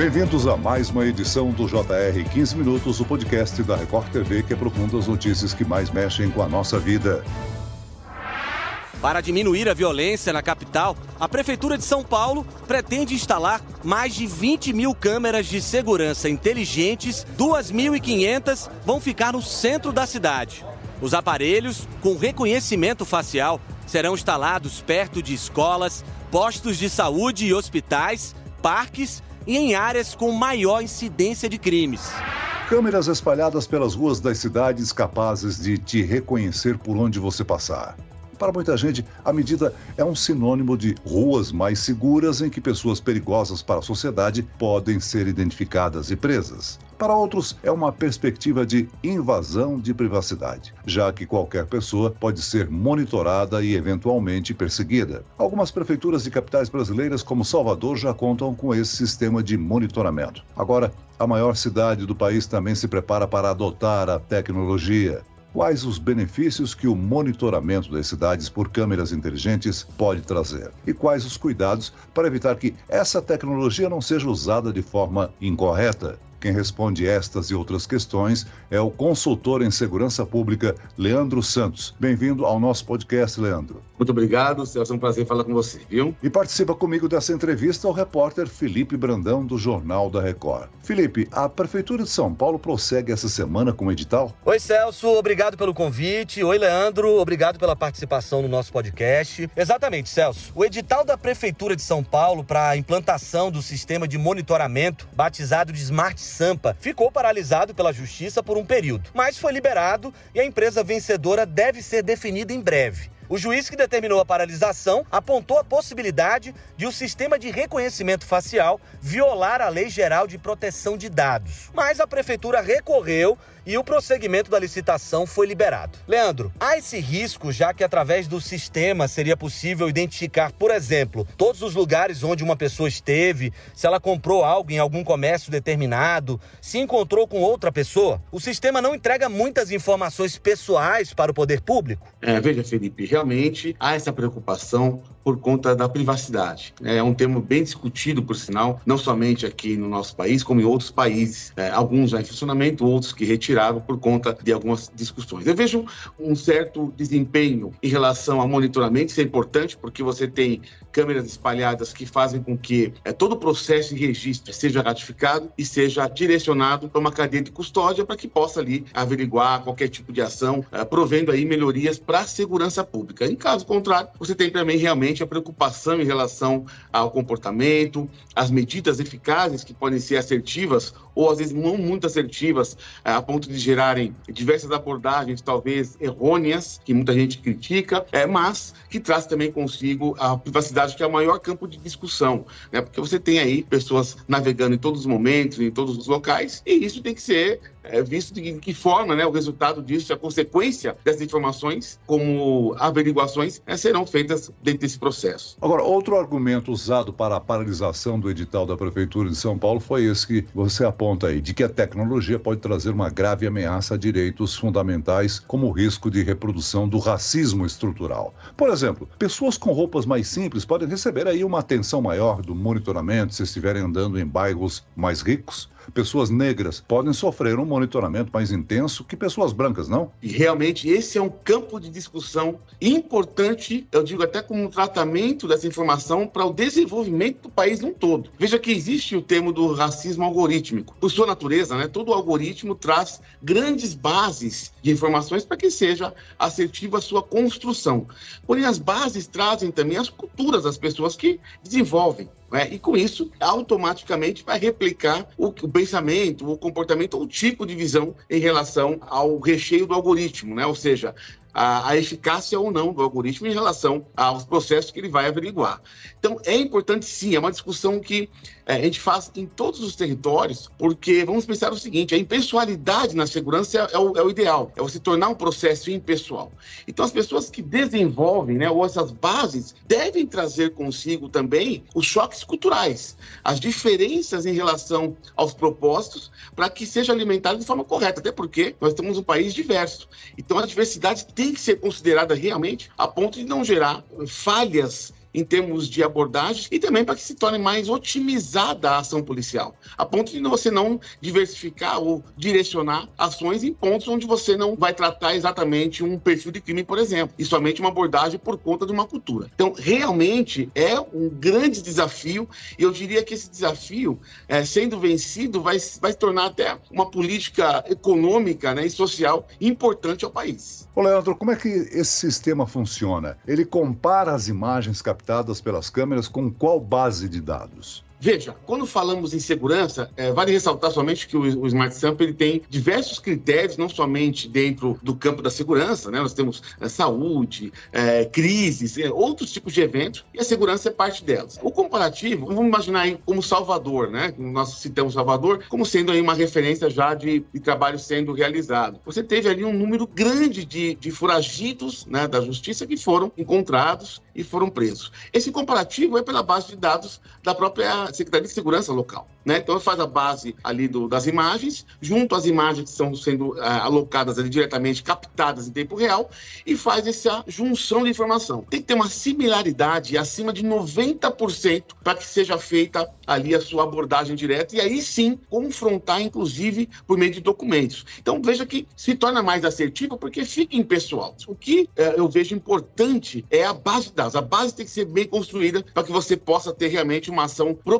Bem-vindos a mais uma edição do JR 15 Minutos, o podcast da Record TV que aprofunda as notícias que mais mexem com a nossa vida. Para diminuir a violência na capital, a Prefeitura de São Paulo pretende instalar mais de 20 mil câmeras de segurança inteligentes, 2.500 vão ficar no centro da cidade. Os aparelhos, com reconhecimento facial, serão instalados perto de escolas, postos de saúde e hospitais, parques e em áreas com maior incidência de crimes. Câmeras espalhadas pelas ruas das cidades capazes de te reconhecer por onde você passar. Para muita gente, a medida é um sinônimo de ruas mais seguras em que pessoas perigosas para a sociedade podem ser identificadas e presas. Para outros, é uma perspectiva de invasão de privacidade, já que qualquer pessoa pode ser monitorada e eventualmente perseguida. Algumas prefeituras de capitais brasileiras, como Salvador, já contam com esse sistema de monitoramento. Agora, a maior cidade do país também se prepara para adotar a tecnologia. Quais os benefícios que o monitoramento das cidades por câmeras inteligentes pode trazer? E quais os cuidados para evitar que essa tecnologia não seja usada de forma incorreta? Quem responde estas e outras questões é o consultor em segurança pública, Leandro Santos. Bem-vindo ao nosso podcast, Leandro. Muito obrigado, Celso. É um prazer falar com você, viu? E participa comigo dessa entrevista o repórter Felipe Brandão, do Jornal da Record. Felipe, a Prefeitura de São Paulo prossegue essa semana com o edital? Oi, Celso. Obrigado pelo convite. Oi, Leandro. Obrigado pela participação no nosso podcast. Exatamente, Celso. O edital da Prefeitura de São Paulo para a implantação do sistema de monitoramento, batizado de Smart Sampa, ficou paralisado pela Justiça por um período, mas foi liberado e a empresa vencedora deve ser definida em breve. O juiz que determinou a paralisação apontou a possibilidade de o sistema de reconhecimento facial violar a Lei Geral de Proteção de Dados. Mas a prefeitura recorreu e o prosseguimento da licitação foi liberado. Leandro, há esse risco já que através do sistema seria possível identificar, por exemplo, todos os lugares onde uma pessoa esteve, se ela comprou algo em algum comércio determinado, se encontrou com outra pessoa? O sistema não entrega muitas informações pessoais para o poder público? É, veja, Felipe, realmente há essa preocupação por conta da privacidade. É um tema bem discutido, por sinal, não somente aqui no nosso país, como em outros países. É, alguns já em funcionamento, outros que retiraram por conta de algumas discussões. Eu vejo um certo desempenho em relação ao monitoramento, isso é importante porque você tem câmeras espalhadas que fazem com que é, todo o processo de registro seja ratificado e seja direcionado para uma cadeia de custódia para que possa ali averiguar qualquer tipo de ação, é, provendo aí melhorias para a segurança pública. Em caso contrário, você tem também realmente a preocupação em relação ao comportamento, as medidas eficazes que podem ser assertivas ou às vezes não muito assertivas, é, a ponto de gerarem diversas abordagens talvez errôneas, que muita gente critica, é, mas que traz também consigo a privacidade, que é o maior campo de discussão, né? porque você tem aí pessoas navegando em todos os momentos, em todos os locais, e isso tem que ser é, visto de que forma né, o resultado disso, a consequência dessas informações, como averiguações, é, serão feitas dentro desse processo. Agora, outro argumento usado para a paralisação do edital da Prefeitura de São Paulo foi esse que você aponta aí, de que a tecnologia pode trazer uma grave ameaça a direitos fundamentais, como o risco de reprodução do racismo estrutural. Por exemplo, pessoas com roupas mais simples podem receber aí uma atenção maior do monitoramento se estiverem andando em bairros mais ricos pessoas negras podem sofrer um monitoramento mais intenso que pessoas brancas, não? E realmente esse é um campo de discussão importante, eu digo até como um tratamento dessa informação para o desenvolvimento do país num todo. Veja que existe o termo do racismo algorítmico. Por sua natureza, né, todo algoritmo traz grandes bases de informações para que seja assertiva a sua construção. Porém, as bases trazem também as culturas das pessoas que desenvolvem. Né? E com isso, automaticamente vai replicar o, o, pensamento, o comportamento o tipo de visão em relação ao recheio do algoritmo, né? Ou seja, a, a, eficácia ou não do algoritmo em relação aos processos que ele vai averiguar. Então, é importante sim, é uma discussão que é, a gente faz em todos os territórios, porque vamos pensar o seguinte: a impessoalidade na segurança é, é, o, é o, ideal, é você tornar um processo impessoal. Então, as pessoas que desenvolvem, né, ou essas bases, devem trazer consigo também os choques culturais, as diferenças em relação aos propósitos, para que seja alimentado de forma correta, até porque nós temos um país diverso. Então, a diversidade tem que ser considerada realmente a ponto de não gerar falhas em termos de abordagens e também para que se torne mais otimizada a ação policial, a ponto de você não diversificar ou direcionar ações em pontos onde você não vai tratar exatamente um perfil de crime, por exemplo, e somente uma abordagem por conta de uma cultura. Então, realmente é um grande desafio e eu diria que esse desafio, é, sendo vencido, vai, vai se tornar até uma política econômica né, e social importante ao país. Ô Leandro, como é que esse sistema funciona? Ele compara as imagens captadas pelas câmeras com qual base de dados? Veja, quando falamos em segurança, é, vale ressaltar somente que o, o Smart Sample ele tem diversos critérios, não somente dentro do campo da segurança, né? Nós temos é, saúde, é, crises, é, outros tipos de eventos, e a segurança é parte delas. O comparativo, vamos imaginar aí como Salvador, né? Nós citamos Salvador como sendo aí uma referência já de, de trabalho sendo realizado. Você teve ali um número grande de, de foragidos né, da justiça que foram encontrados e foram presos. Esse comparativo é pela base de dados da própria Secretaria de Segurança local. Né? Então, faz a base ali do, das imagens, junto às imagens que estão sendo uh, alocadas ali diretamente, captadas em tempo real, e faz essa junção de informação. Tem que ter uma similaridade acima de 90% para que seja feita ali a sua abordagem direta, e aí sim confrontar, inclusive, por meio de documentos. Então, veja que se torna mais assertivo porque fica impessoal. O que uh, eu vejo importante é a base dados. A base tem que ser bem construída para que você possa ter realmente uma ação propositiva,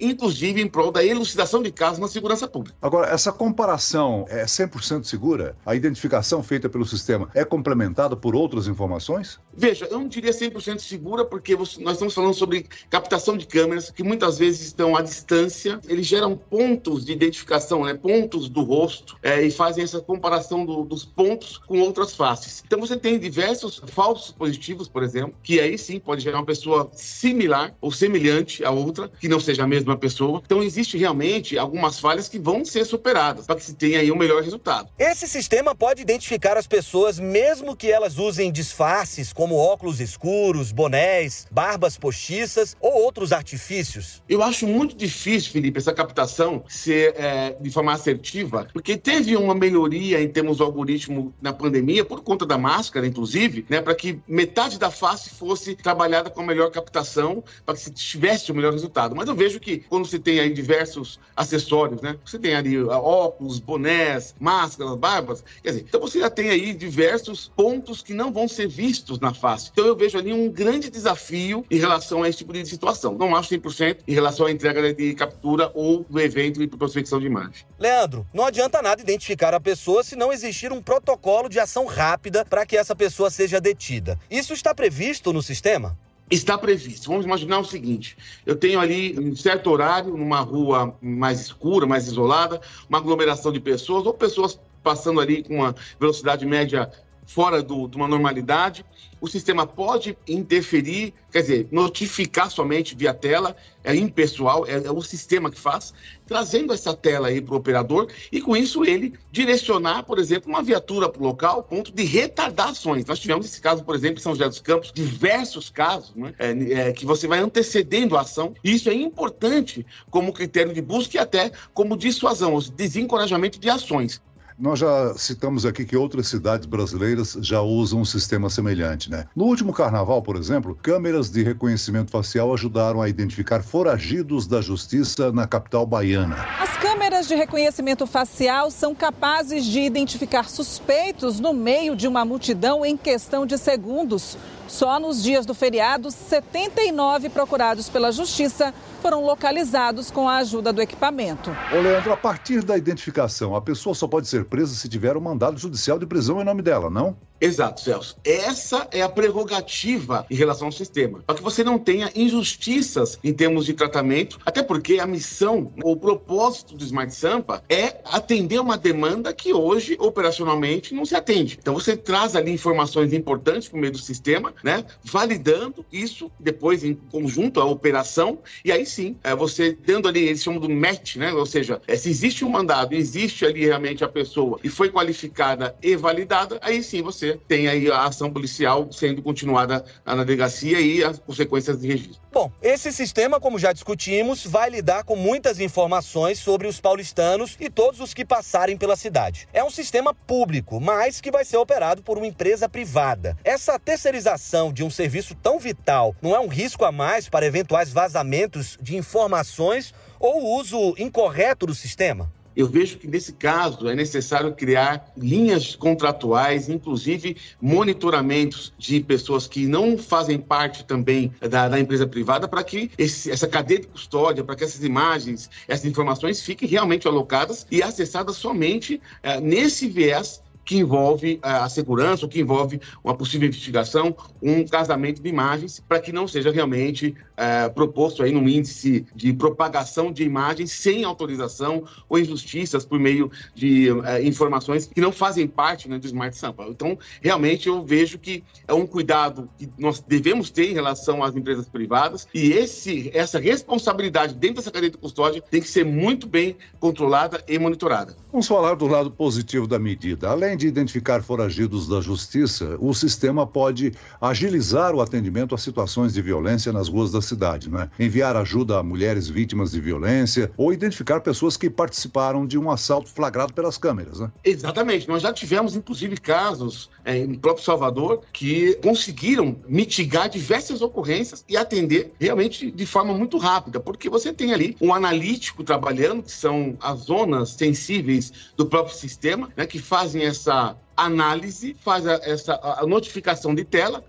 inclusive em prol da elucidação de casos na segurança pública. Agora, essa comparação é 100% segura? A identificação feita pelo sistema é complementada por outras informações? Veja, eu não diria 100% segura, porque nós estamos falando sobre captação de câmeras que muitas vezes estão à distância, eles geram pontos de identificação, né, pontos do rosto, é, e fazem essa comparação do, dos pontos com outras faces. Então você tem diversos falsos positivos, por exemplo, que aí sim pode gerar uma pessoa similar ou semelhante a outra que não seja a mesma pessoa. Então, existe realmente algumas falhas que vão ser superadas para que se tenha aí um melhor resultado. Esse sistema pode identificar as pessoas mesmo que elas usem disfarces como óculos escuros, bonés, barbas postiças ou outros artifícios? Eu acho muito difícil, Felipe, essa captação ser é, de forma assertiva, porque teve uma melhoria em termos do algoritmo na pandemia, por conta da máscara, inclusive, né, para que metade da face fosse trabalhada com a melhor captação, para que se tivesse o melhor resultado resultado. Mas eu vejo que quando você tem aí diversos acessórios, né? Você tem ali óculos, bonés, máscaras, barbas, quer dizer, então você já tem aí diversos pontos que não vão ser vistos na face. Então eu vejo ali um grande desafio em relação a esse tipo de situação. Não acho 100% em relação à entrega de captura ou do evento de prospecção de imagem. Leandro, não adianta nada identificar a pessoa se não existir um protocolo de ação rápida para que essa pessoa seja detida. Isso está previsto no sistema? Está previsto. Vamos imaginar o seguinte: eu tenho ali, em certo horário, numa rua mais escura, mais isolada, uma aglomeração de pessoas, ou pessoas passando ali com uma velocidade média fora do, de uma normalidade. O sistema pode interferir, quer dizer, notificar somente via tela, é impessoal, é, é o sistema que faz, trazendo essa tela aí para o operador e com isso ele direcionar, por exemplo, uma viatura para o local, ponto de retardar ações. Nós tivemos esse caso, por exemplo, em São José dos Campos, diversos casos, né, é, é, que você vai antecedendo a ação, e isso é importante como critério de busca e até como dissuasão, desencorajamento de ações. Nós já citamos aqui que outras cidades brasileiras já usam um sistema semelhante, né? No último carnaval, por exemplo, câmeras de reconhecimento facial ajudaram a identificar foragidos da justiça na capital baiana. As câmeras de reconhecimento facial são capazes de identificar suspeitos no meio de uma multidão em questão de segundos. Só nos dias do feriado, 79 procurados pela Justiça foram localizados com a ajuda do equipamento. Ô Leandro, a partir da identificação, a pessoa só pode ser presa se tiver um mandado judicial de prisão em nome dela, não? Exato, Celso. Essa é a prerrogativa em relação ao sistema, para que você não tenha injustiças em termos de tratamento, até porque a missão, o propósito do Smart Sampa é atender uma demanda que hoje, operacionalmente, não se atende. Então você traz ali informações importantes por meio do sistema, né? Validando isso depois em conjunto a operação, e aí sim, é, você dando ali, eles chamam do match, né? Ou seja, é, se existe um mandado, existe ali realmente a pessoa e foi qualificada e validada, aí sim você tem aí a ação policial sendo continuada na delegacia e as consequências de registro. Bom, esse sistema, como já discutimos, vai lidar com muitas informações sobre os paulistanos e todos os que passarem pela cidade. É um sistema público, mas que vai ser operado por uma empresa privada. Essa terceirização prestação de um serviço tão vital não é um risco a mais para eventuais vazamentos de informações ou uso incorreto do sistema? Eu vejo que nesse caso é necessário criar linhas contratuais, inclusive monitoramentos de pessoas que não fazem parte também da, da empresa privada, para que esse, essa cadeia de custódia, para que essas imagens, essas informações fiquem realmente alocadas e acessadas somente é, nesse viés que envolve eh, a segurança, ou que envolve uma possível investigação, um casamento de imagens, para que não seja realmente é, proposto aí num índice de propagação de imagens sem autorização ou injustiças por meio de é, informações que não fazem parte né, do Smart Sampa. Então, realmente, eu vejo que é um cuidado que nós devemos ter em relação às empresas privadas e esse, essa responsabilidade dentro dessa cadeia de custódia tem que ser muito bem controlada e monitorada. Vamos falar do lado positivo da medida. Além de identificar foragidos da justiça, o sistema pode agilizar o atendimento a situações de violência nas ruas da cidade, né? Enviar ajuda a mulheres vítimas de violência ou identificar pessoas que participaram de um assalto flagrado pelas câmeras, né? Exatamente. Nós já tivemos, inclusive, casos é, em próprio Salvador que conseguiram mitigar diversas ocorrências e atender realmente de forma muito rápida, porque você tem ali um analítico trabalhando, que são as zonas sensíveis do próprio sistema, né, que fazem essa uh, análise, faz a, essa a notificação de tela,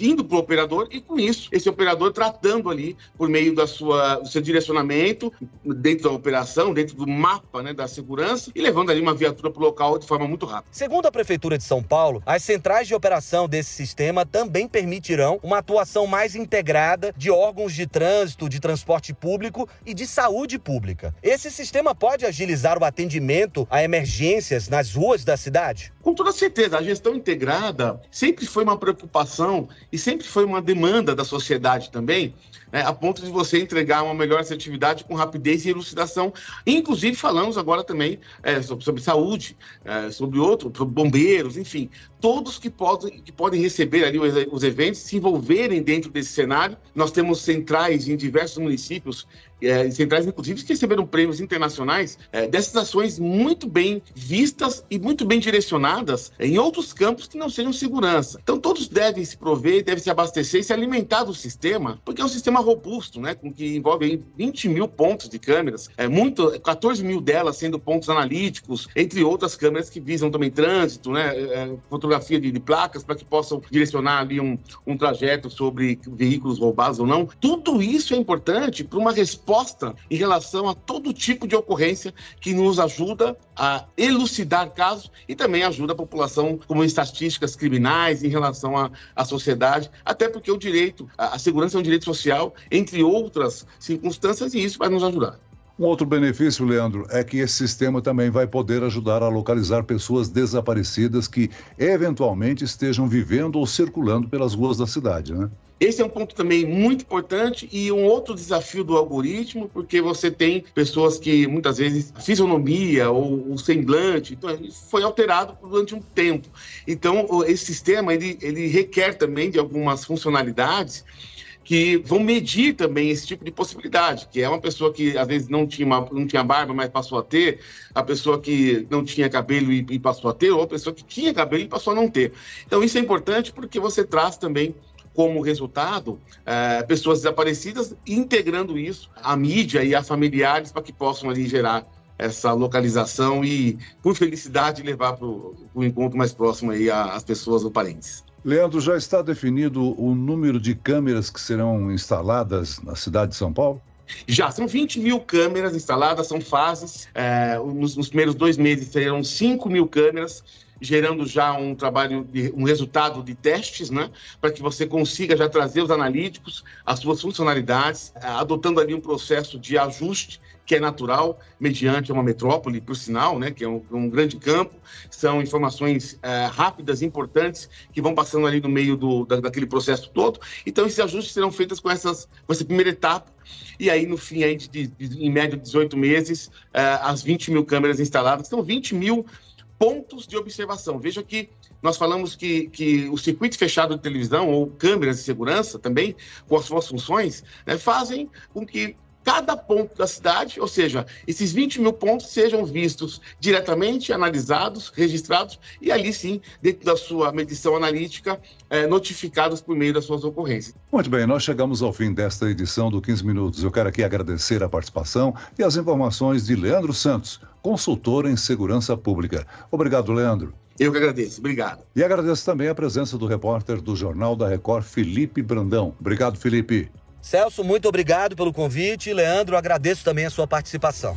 indo para o operador e com isso esse operador tratando ali por meio da sua do seu direcionamento dentro da operação, dentro do mapa né, da segurança e levando ali uma viatura para o local de forma muito rápida. Segundo a prefeitura de São Paulo, as centrais de operação desse sistema também permitirão uma atuação mais integrada de órgãos de trânsito, de transporte público e de saúde pública. Esse sistema pode agilizar o atendimento a emergências nas ruas da cidade? Com toda certeza, a gestão integrada sempre foi uma preocupação e sempre foi uma demanda da sociedade também, né, a ponto de você entregar uma melhor assertividade com rapidez e elucidação. Inclusive, falamos agora também é, sobre, sobre, saúde, é, sobre outros, sobre bombeiros, enfim, todos que podem, que podem receber ali os, os eventos, se envolverem dentro desse cenário. Nós temos centrais em diversos municípios é, centrais, inclusive, que receberam prêmios internacionais é, dessas ações muito bem vistas e muito bem direcionadas em outros campos que não sejam segurança. Então, todos devem se prover, devem se abastecer e se alimentar do sistema, porque é um sistema robusto, né, com que envolve aí 20 mil pontos de câmeras, é muito, 14 mil delas sendo pontos analíticos, entre outras câmeras que visam também trânsito, né, é, fotografia de, de placas para que possam direcionar ali um, um trajeto sobre veículos roubados ou não. Tudo isso é importante para uma resposta resposta em relação a todo tipo de ocorrência que nos ajuda a elucidar casos e também ajuda a população como estatísticas criminais em relação à, sociedade, até porque o direito, a segurança é um direito social, entre outras circunstâncias, e isso vai nos ajudar. Um outro benefício, Leandro, é que esse sistema também vai poder ajudar a localizar pessoas desaparecidas que eventualmente estejam vivendo ou circulando pelas ruas da cidade, né? Esse é um ponto também muito importante e um outro desafio do algoritmo, porque você tem pessoas que muitas vezes a fisionomia ou o semblante então, foi alterado durante um tempo. Então, esse sistema ele, ele requer também de algumas funcionalidades que vão medir também esse tipo de possibilidade, que é uma pessoa que às vezes não tinha, uma, não tinha barba, mas passou a ter, a pessoa que não tinha cabelo e, e passou a ter, ou a pessoa que tinha cabelo e passou a não ter. Então isso é importante porque você traz também como resultado é, pessoas desaparecidas, integrando isso à mídia e a familiares para que possam ali gerar essa localização e, por felicidade, levar para o encontro mais próximo aí as pessoas ou parentes. Leandro, já está definido o número de câmeras que serão instaladas na cidade de São Paulo? Já, são 20 mil câmeras instaladas, são fases. É, nos, nos, primeiros dois meses serão 5 mil câmeras gerando já um trabalho, de, um resultado de testes, né? Para que você consiga já trazer os analíticos, as suas funcionalidades, adotando ali um processo de ajuste que é natural, mediante uma metrópole, por sinal, né, que é um, um grande campo, são informações é, rápidas, importantes, que vão passando ali no meio do, da, daquele processo todo. Então, esses ajustes serão feitos com, essas, com essa primeira etapa, e aí, no fim, aí de, de, em média, 18 meses, é, as 20 mil câmeras instaladas. São 20 mil pontos de observação. Veja que nós falamos que, que o circuito fechado de televisão ou câmeras de segurança também, com as suas funções, né, fazem com que cada ponto da cidade, ou seja, esses 20 mil pontos sejam vistos diretamente, analisados, registrados e ali sim, dentro da sua medição analítica, é, notificados por meio das suas ocorrências. Muito bem, nós chegamos ao fim desta edição do 15 Minutos. Eu quero aqui agradecer a participação e as informações de Leandro Santos, consultor em segurança pública. Obrigado, Leandro. Eu que agradeço, obrigado. E agradeço também a presença do repórter do Jornal da Record, Felipe Brandão. Obrigado, Felipe. Celso, muito obrigado pelo convite. Leandro, agradeço também a sua participação.